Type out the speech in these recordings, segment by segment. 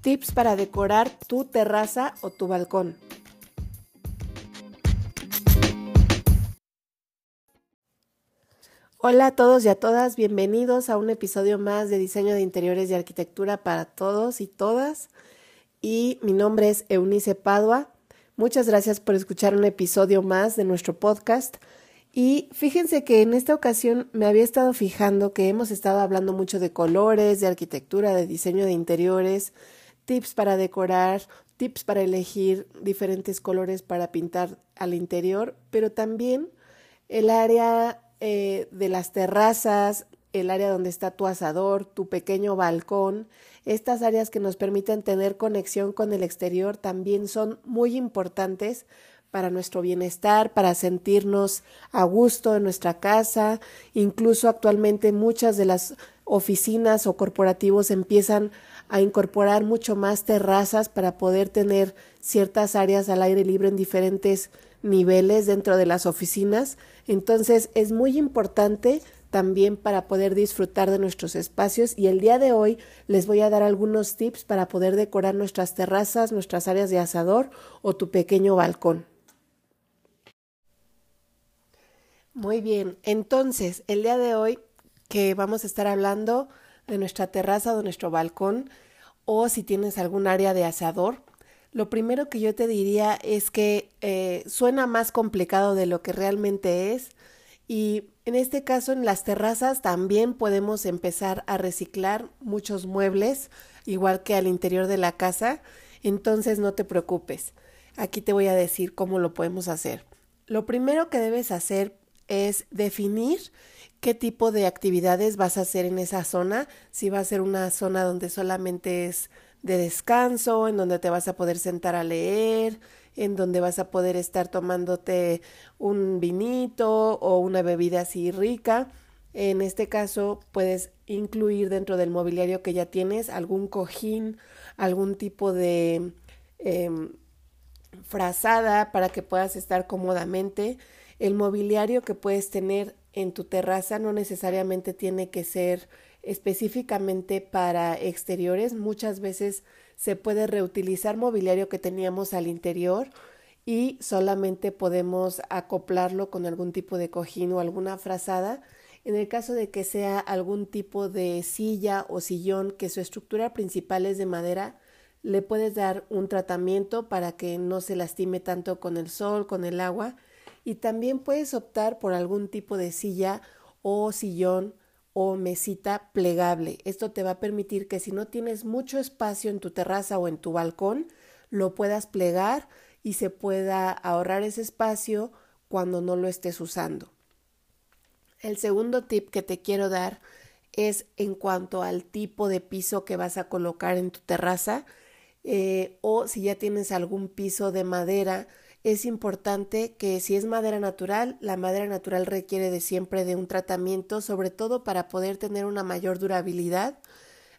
Tips para decorar tu terraza o tu balcón. Hola a todos y a todas, bienvenidos a un episodio más de diseño de interiores y arquitectura para todos y todas. Y mi nombre es Eunice Padua. Muchas gracias por escuchar un episodio más de nuestro podcast. Y fíjense que en esta ocasión me había estado fijando que hemos estado hablando mucho de colores, de arquitectura, de diseño de interiores, tips para decorar, tips para elegir diferentes colores para pintar al interior, pero también el área eh, de las terrazas, el área donde está tu asador, tu pequeño balcón, estas áreas que nos permiten tener conexión con el exterior también son muy importantes para nuestro bienestar, para sentirnos a gusto en nuestra casa. Incluso actualmente muchas de las oficinas o corporativos empiezan a incorporar mucho más terrazas para poder tener ciertas áreas al aire libre en diferentes niveles dentro de las oficinas. Entonces es muy importante también para poder disfrutar de nuestros espacios y el día de hoy les voy a dar algunos tips para poder decorar nuestras terrazas, nuestras áreas de asador o tu pequeño balcón. Muy bien, entonces el día de hoy que vamos a estar hablando de nuestra terraza o de nuestro balcón o si tienes algún área de asador, lo primero que yo te diría es que eh, suena más complicado de lo que realmente es y en este caso en las terrazas también podemos empezar a reciclar muchos muebles, igual que al interior de la casa, entonces no te preocupes. Aquí te voy a decir cómo lo podemos hacer. Lo primero que debes hacer es definir qué tipo de actividades vas a hacer en esa zona, si va a ser una zona donde solamente es de descanso, en donde te vas a poder sentar a leer, en donde vas a poder estar tomándote un vinito o una bebida así rica. En este caso puedes incluir dentro del mobiliario que ya tienes algún cojín, algún tipo de em, frazada para que puedas estar cómodamente. El mobiliario que puedes tener en tu terraza no necesariamente tiene que ser específicamente para exteriores. Muchas veces se puede reutilizar mobiliario que teníamos al interior y solamente podemos acoplarlo con algún tipo de cojín o alguna frazada. En el caso de que sea algún tipo de silla o sillón que su estructura principal es de madera, le puedes dar un tratamiento para que no se lastime tanto con el sol, con el agua y también puedes optar por algún tipo de silla o sillón o mesita plegable. Esto te va a permitir que si no tienes mucho espacio en tu terraza o en tu balcón, lo puedas plegar y se pueda ahorrar ese espacio cuando no lo estés usando. El segundo tip que te quiero dar es en cuanto al tipo de piso que vas a colocar en tu terraza eh, o si ya tienes algún piso de madera, es importante que si es madera natural, la madera natural requiere de siempre de un tratamiento, sobre todo para poder tener una mayor durabilidad.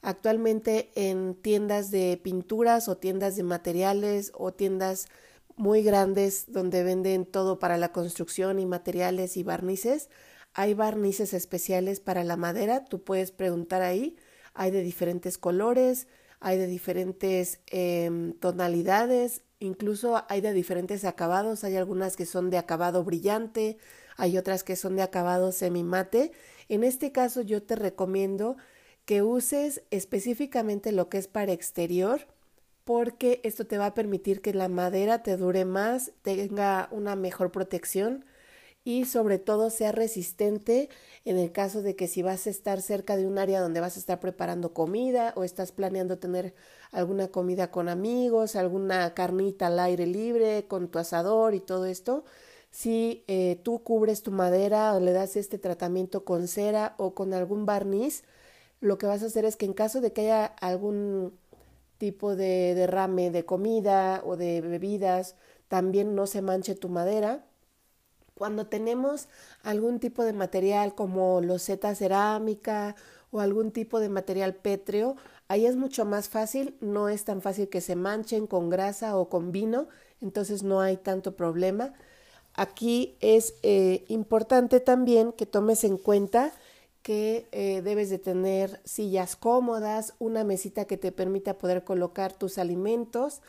Actualmente en tiendas de pinturas o tiendas de materiales o tiendas muy grandes donde venden todo para la construcción y materiales y barnices, hay barnices especiales para la madera, tú puedes preguntar ahí, hay de diferentes colores, hay de diferentes em, tonalidades Incluso hay de diferentes acabados, hay algunas que son de acabado brillante, hay otras que son de acabado semimate. En este caso yo te recomiendo que uses específicamente lo que es para exterior porque esto te va a permitir que la madera te dure más, tenga una mejor protección y sobre todo sea resistente en el caso de que si vas a estar cerca de un área donde vas a estar preparando comida o estás planeando tener alguna comida con amigos, alguna carnita al aire libre con tu asador y todo esto, si eh, tú cubres tu madera o le das este tratamiento con cera o con algún barniz, lo que vas a hacer es que en caso de que haya algún tipo de derrame de comida o de bebidas, también no se manche tu madera cuando tenemos algún tipo de material como loseta cerámica o algún tipo de material pétreo, ahí es mucho más fácil, no es tan fácil que se manchen con grasa o con vino, entonces no hay tanto problema. Aquí es eh, importante también que tomes en cuenta que eh, debes de tener sillas cómodas, una mesita que te permita poder colocar tus alimentos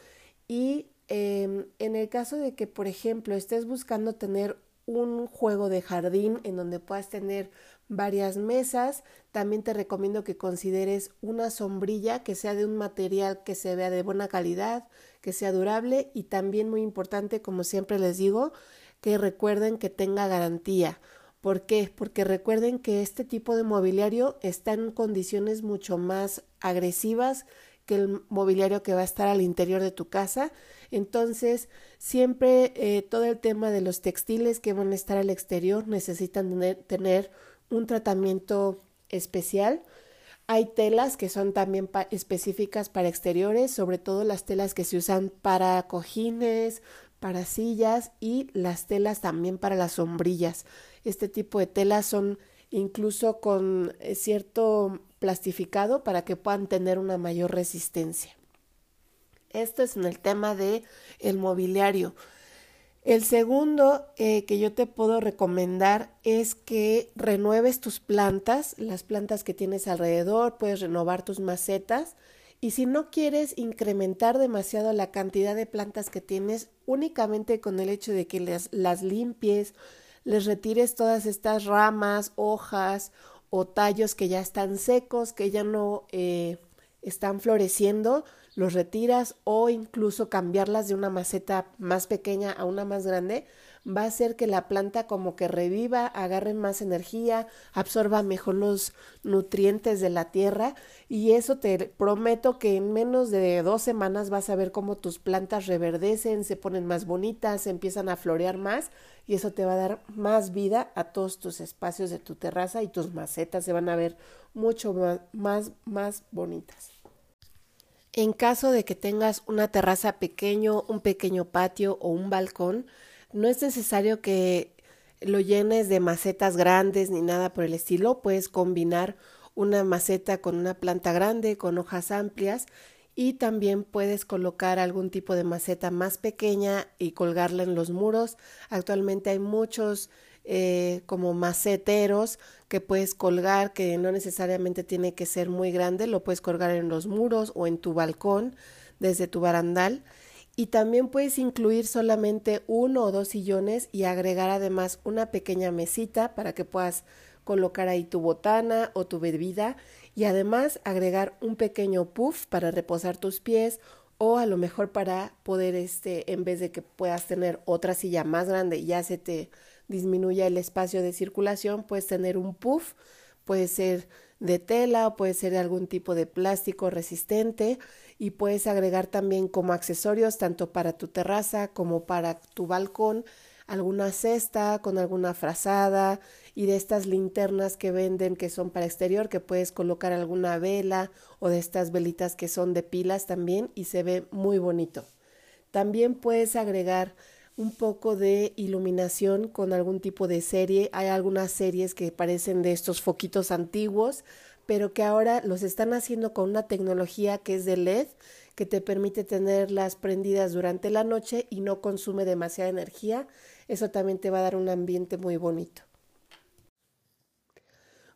y em, en el caso de que, por ejemplo, estés buscando tener un juego de jardín en donde puedas tener varias mesas, también te recomiendo que consideres una sombrilla que sea de un material que se vea de buena calidad, que sea durable y también muy importante, como siempre les digo, que recuerden que tenga garantía. ¿Por qué? Porque recuerden que este tipo de mobiliario está en condiciones mucho más agresivas que el mobiliario que va a estar al interior de tu casa. Entonces, siempre eh, todo el tema de los textiles que van a estar al exterior necesitan tener, un tratamiento especial. Hay telas que son también específicas para exteriores, sobre todo las telas que se usan para cojines, para sillas y las telas también para las sombrillas. Este tipo de telas son incluso con eh, cierto plastificado para que puedan tener una mayor resistencia. Esto es en el tema de el mobiliario. El segundo eh, que yo te puedo recomendar es que renueves tus plantas, las plantas que tienes alrededor, puedes renovar tus macetas y si no quieres incrementar demasiado la cantidad de plantas que tienes, únicamente con el hecho de que las, las limpies, les retires todas estas ramas, hojas o tallos que ya están secos, que ya no eh, están floreciendo, los retiras o incluso cambiarlas de una maceta más pequeña a una más grande va a hacer que la planta como que reviva, agarre más energía, absorba mejor los nutrientes de la tierra y eso te prometo que en menos de dos semanas vas a ver cómo tus plantas reverdecen, se ponen más bonitas, empiezan a florear más y eso te va a dar más vida a todos tus espacios de tu terraza y tus macetas se van a ver mucho más, más, más bonitas. En caso de que tengas una terraza pequeño, un pequeño patio o un balcón, no es necesario que lo llenes de macetas grandes ni nada por el estilo. Puedes combinar una maceta con una planta grande, con hojas amplias y también puedes colocar algún tipo de maceta más pequeña y colgarla en los muros. Actualmente hay muchos eh, como maceteros que puedes colgar que no necesariamente tiene que ser muy grande, lo puedes colgar en los muros o en tu balcón desde tu barandal. Y también puedes incluir solamente uno o dos sillones y agregar además una pequeña mesita para que puedas colocar ahí tu botana o tu bebida y además agregar un pequeño puff para reposar tus pies o a lo mejor para poder este en vez de que puedas tener otra silla más grande y ya se te disminuya el espacio de circulación puedes tener un puff puede ser de tela o puede ser de algún tipo de plástico resistente y puedes agregar también como accesorios tanto para tu terraza como para tu balcón alguna cesta con alguna frazada y de estas linternas que venden que son para exterior que puedes colocar alguna vela o de estas velitas que son de pilas también y se ve muy bonito. También puedes agregar un poco de iluminación con algún tipo de serie. Hay algunas series que parecen de estos foquitos antiguos pero que ahora los están haciendo con una tecnología que es de LED, que te permite tenerlas prendidas durante la noche y no consume demasiada energía. Eso también te va a dar un ambiente muy bonito.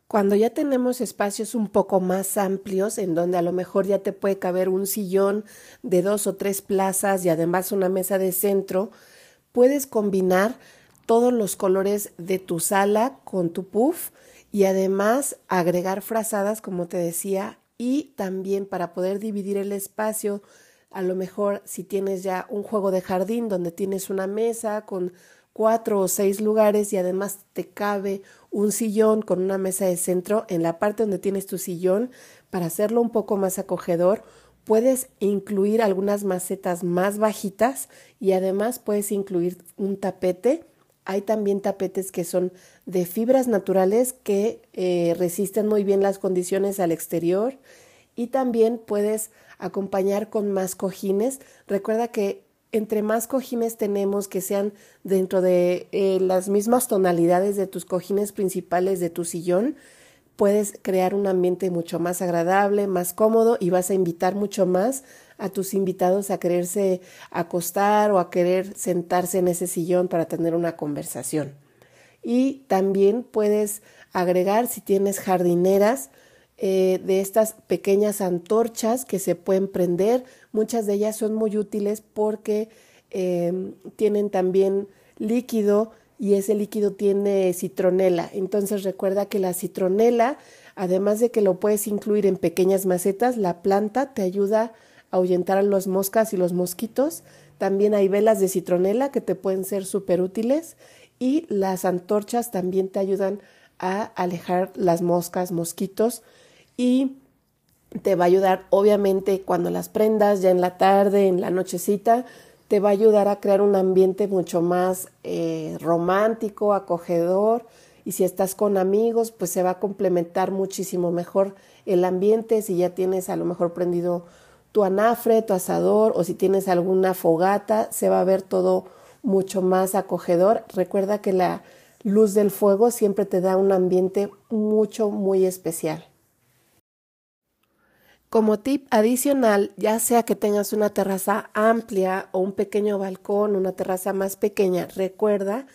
Cuando ya tenemos espacios un poco más amplios, en donde a lo mejor ya te puede caber un sillón de dos o tres plazas y además una mesa de centro, puedes combinar todos los colores de tu sala con tu puff y además agregar frazadas, como te decía, y también para poder dividir el espacio, a lo mejor si tienes ya un juego de jardín donde tienes una mesa con cuatro o seis lugares y además te cabe un sillón con una mesa de centro en la parte donde tienes tu sillón para hacerlo un poco más acogedor puedes incluir algunas macetas más bajitas y además puedes incluir un tapete hay también tapetes que son de fibras naturales que eh, resisten muy bien las condiciones al exterior y también puedes acompañar con más cojines. Recuerda que entre más cojines tenemos que sean dentro de eh, las mismas tonalidades de tus cojines principales de tu sillón, puedes crear un ambiente mucho más agradable, más cómodo y vas a invitar mucho más a tus invitados a quererse acostar o a querer sentarse en ese sillón para tener una conversación. Y también puedes agregar si tienes jardineras eh, de estas pequeñas antorchas que se pueden prender. Muchas de ellas son muy útiles porque eh, tienen también líquido y ese líquido tiene citronela. Entonces recuerda que la citronela, además de que lo puedes incluir en pequeñas macetas, la planta te ayuda a ahuyentar a los moscas y los mosquitos. También hay velas de citronela que te pueden ser súper útiles y las antorchas también te ayudan a alejar las moscas, mosquitos y te va a ayudar obviamente cuando las prendas ya en la tarde, en la nochecita, te va a ayudar a crear un ambiente mucho más eh, romántico, acogedor y si estás con amigos pues se va a complementar muchísimo mejor el ambiente si ya tienes a lo mejor prendido tu anafre, tu asador o si tienes alguna fogata, se va a ver todo mucho más acogedor. Recuerda que la luz del fuego siempre te da un ambiente mucho, muy especial. Como tip adicional, ya sea que tengas una terraza amplia o un pequeño balcón, una terraza más pequeña, recuerda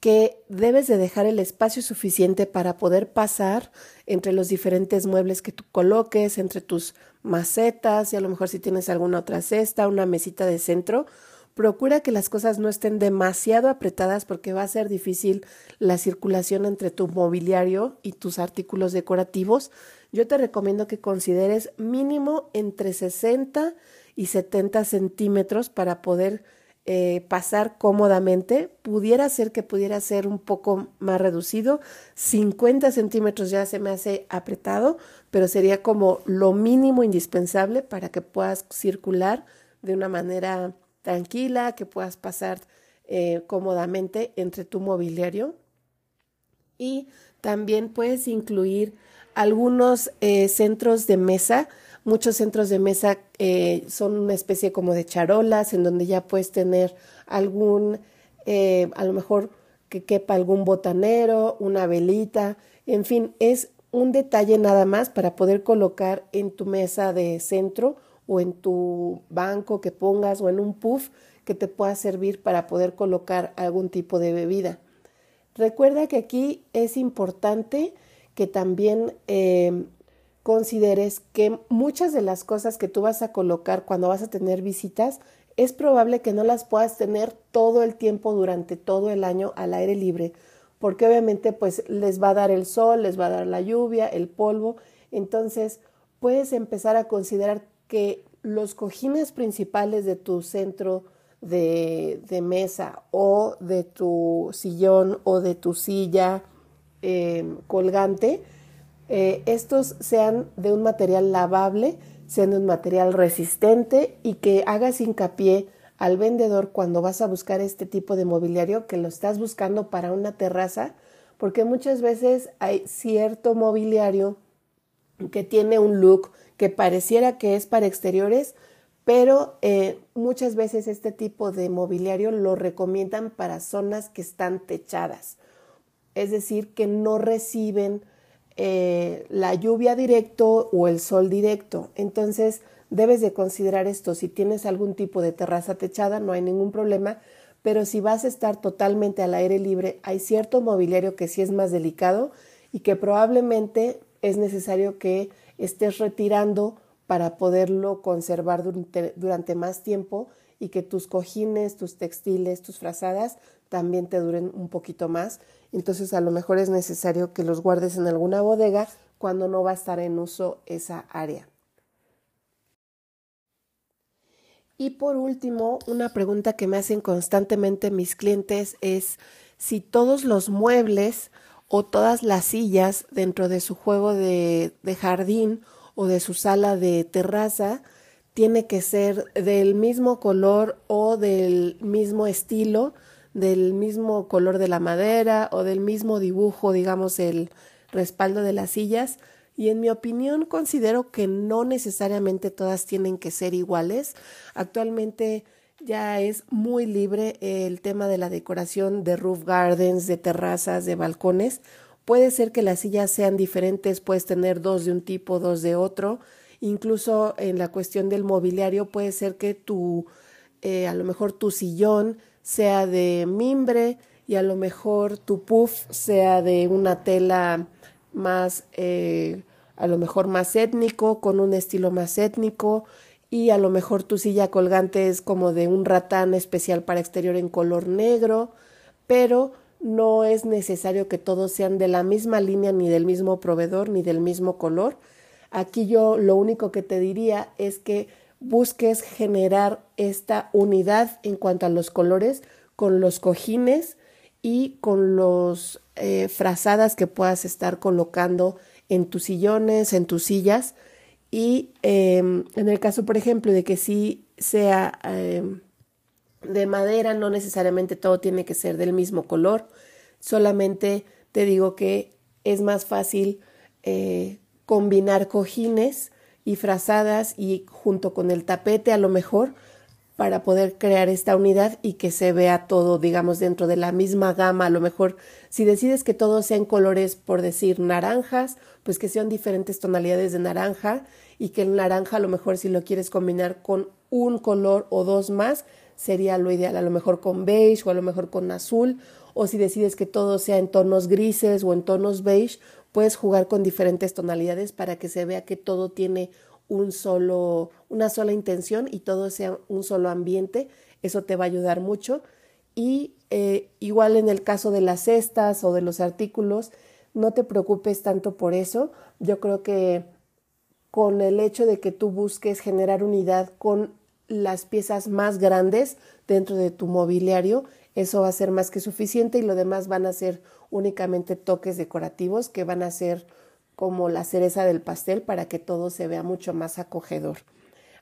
que debes de dejar el espacio suficiente para poder pasar entre los diferentes muebles que tú coloques, entre tus macetas y a lo mejor si tienes alguna otra cesta, una mesita de centro. Procura que las cosas no estén demasiado apretadas porque va a ser difícil la circulación entre tu mobiliario y tus artículos decorativos yo te recomiendo que consideres mínimo entre 60 y 70 centímetros para poder eh, pasar cómodamente. Pudiera ser que pudiera ser un poco más reducido. 50 centímetros ya se me hace apretado, pero sería como lo mínimo indispensable para que puedas circular de una manera tranquila, que puedas pasar eh, cómodamente entre tu mobiliario. Y también puedes incluir algunos eh, centros de mesa, muchos centros de mesa eh, son una especie como de charolas en donde ya puedes tener algún, eh, a lo mejor que quepa algún botanero, una velita, en fin, es un detalle nada más para poder colocar en tu mesa de centro o en tu banco que pongas o en un puff que te pueda servir para poder colocar algún tipo de bebida. Recuerda que aquí es importante que también eh, consideres que muchas de las cosas que tú vas a colocar cuando vas a tener visitas es probable que no las puedas tener todo el tiempo durante todo el año al aire libre, porque obviamente pues les va a dar el sol, les va a dar la lluvia, el polvo, entonces puedes empezar a considerar que los cojines principales de tu centro de, de mesa o de tu sillón o de tu silla eh, colgante, eh, estos sean de un material lavable, sean de un material resistente y que hagas hincapié al vendedor cuando vas a buscar este tipo de mobiliario que lo estás buscando para una terraza, porque muchas veces hay cierto mobiliario que tiene un look que pareciera que es para exteriores, pero eh, muchas veces este tipo de mobiliario lo recomiendan para zonas que están techadas es decir, que no reciben eh, la lluvia directo o el sol directo. Entonces, debes de considerar esto. Si tienes algún tipo de terraza techada, no hay ningún problema, pero si vas a estar totalmente al aire libre, hay cierto mobiliario que sí es más delicado y que probablemente es necesario que estés retirando para poderlo conservar durante, durante más tiempo y que tus cojines, tus textiles, tus frazadas también te duren un poquito más. Entonces a lo mejor es necesario que los guardes en alguna bodega cuando no va a estar en uso esa área. Y por último, una pregunta que me hacen constantemente mis clientes es si todos los muebles o todas las sillas dentro de su juego de, de jardín o de su sala de terraza tiene que ser del mismo color o del mismo estilo del mismo color de la madera o del mismo dibujo, digamos, el respaldo de las sillas. Y en mi opinión considero que no necesariamente todas tienen que ser iguales. Actualmente ya es muy libre el tema de la decoración de roof gardens, de terrazas, de balcones. Puede ser que las sillas sean diferentes, puedes tener dos de un tipo, dos de otro. Incluso en la cuestión del mobiliario puede ser que tu, eh, a lo mejor tu sillón sea de mimbre y a lo mejor tu puff sea de una tela más, eh, a lo mejor más étnico, con un estilo más étnico, y a lo mejor tu silla colgante es como de un ratán especial para exterior en color negro, pero no es necesario que todos sean de la misma línea, ni del mismo proveedor, ni del mismo color. Aquí yo lo único que te diría es que busques generar esta unidad en cuanto a los colores con los cojines y con los eh, frazadas que puedas estar colocando en tus sillones, en tus sillas. Y em, en el caso, por ejemplo, de que sí sea em, de madera, no necesariamente todo tiene que ser del mismo color, solamente te digo que es más fácil eh, combinar cojines y frazadas y junto con el tapete a lo mejor para poder crear esta unidad y que se vea todo, digamos, dentro de la misma gama. A lo mejor, si decides que todos sean colores, por decir, naranjas, pues que sean diferentes tonalidades de naranja y que el naranja, a lo mejor, si lo quieres combinar con un color o dos más, sería lo ideal, a lo mejor con beige o a lo mejor con azul, o si decides que todo sea en tonos grises o en tonos beige, puedes jugar con diferentes tonalidades para que se vea que todo tiene un solo, una sola intención y todo sea un solo ambiente. Eso te va a ayudar mucho. Y eh, igual en el caso de las cestas o de los artículos, no te preocupes tanto por eso. Yo creo que con el hecho de que tú busques generar unidad con las piezas más grandes dentro de tu mobiliario, eso va a ser más que suficiente y lo demás van a ser únicamente toques decorativos que van a ser como la cereza del pastel para que todo se vea mucho más acogedor.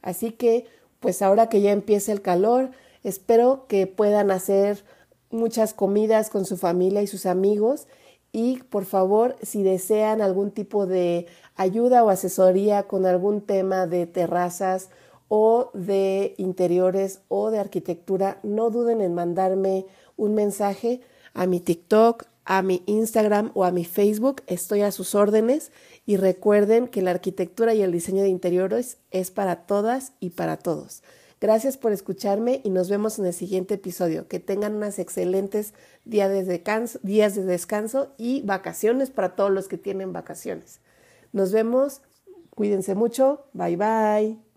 Así que, pues ahora que ya empieza el calor, espero que puedan hacer muchas comidas con su familia y sus amigos y por favor, si desean algún tipo de ayuda o asesoría con algún tema de terrazas o de interiores o de arquitectura, no duden en mandarme un mensaje a mi TikTok, a mi Instagram o a mi Facebook. Estoy a sus órdenes y recuerden que la arquitectura y el diseño de interiores es para todas y para todos. Gracias por escucharme y nos vemos en el siguiente episodio. Que tengan unas excelentes días de descanso, días de descanso y vacaciones para todos los que tienen vacaciones. Nos vemos. Cuídense mucho. Bye bye.